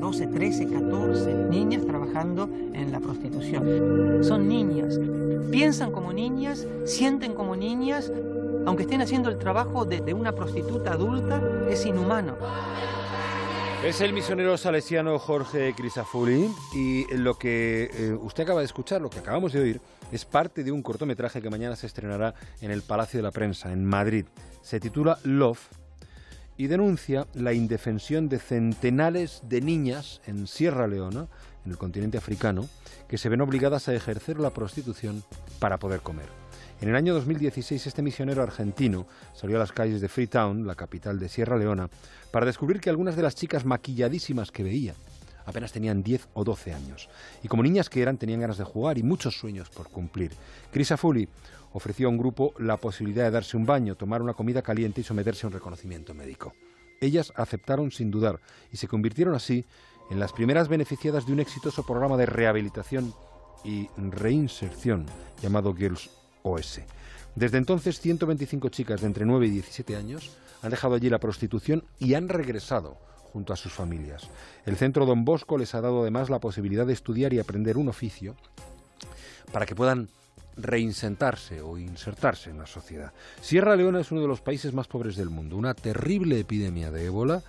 13, 14 niñas trabajando en la prostitución. Son niñas, piensan como niñas, sienten como niñas, aunque estén haciendo el trabajo de una prostituta adulta, es inhumano. Es el misionero salesiano Jorge Crisafulli y lo que eh, usted acaba de escuchar, lo que acabamos de oír, es parte de un cortometraje que mañana se estrenará en el Palacio de la Prensa, en Madrid. Se titula Love y denuncia la indefensión de centenares de niñas en Sierra Leona, en el continente africano, que se ven obligadas a ejercer la prostitución para poder comer. En el año 2016 este misionero argentino salió a las calles de Freetown, la capital de Sierra Leona, para descubrir que algunas de las chicas maquilladísimas que veía apenas tenían 10 o 12 años. Y como niñas que eran, tenían ganas de jugar y muchos sueños por cumplir. Chris Afuli ofreció a un grupo la posibilidad de darse un baño, tomar una comida caliente y someterse a un reconocimiento médico. Ellas aceptaron sin dudar y se convirtieron así en las primeras beneficiadas de un exitoso programa de rehabilitación y reinserción llamado Girls OS. Desde entonces, 125 chicas de entre 9 y 17 años han dejado allí la prostitución y han regresado junto a sus familias. El centro Don Bosco les ha dado además la posibilidad de estudiar y aprender un oficio para que puedan reinsentarse o insertarse en la sociedad. Sierra Leona es uno de los países más pobres del mundo. Una terrible epidemia de ébola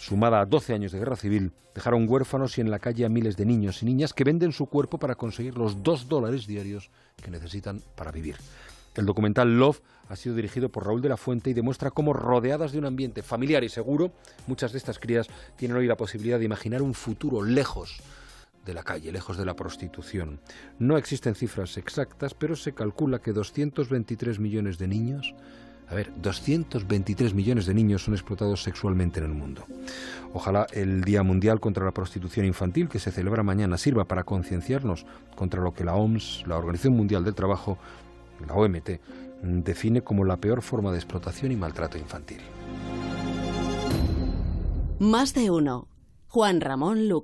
sumada a 12 años de guerra civil, dejaron huérfanos y en la calle a miles de niños y niñas que venden su cuerpo para conseguir los dos dólares diarios que necesitan para vivir. El documental Love ha sido dirigido por Raúl de la Fuente y demuestra cómo, rodeadas de un ambiente familiar y seguro, muchas de estas crías tienen hoy la posibilidad de imaginar un futuro lejos de la calle, lejos de la prostitución. No existen cifras exactas, pero se calcula que 223 millones de niños a ver, 223 millones de niños son explotados sexualmente en el mundo. Ojalá el Día Mundial contra la Prostitución Infantil, que se celebra mañana, sirva para concienciarnos contra lo que la OMS, la Organización Mundial del Trabajo, la OMT, define como la peor forma de explotación y maltrato infantil. Más de uno. Juan Ramón Lucas.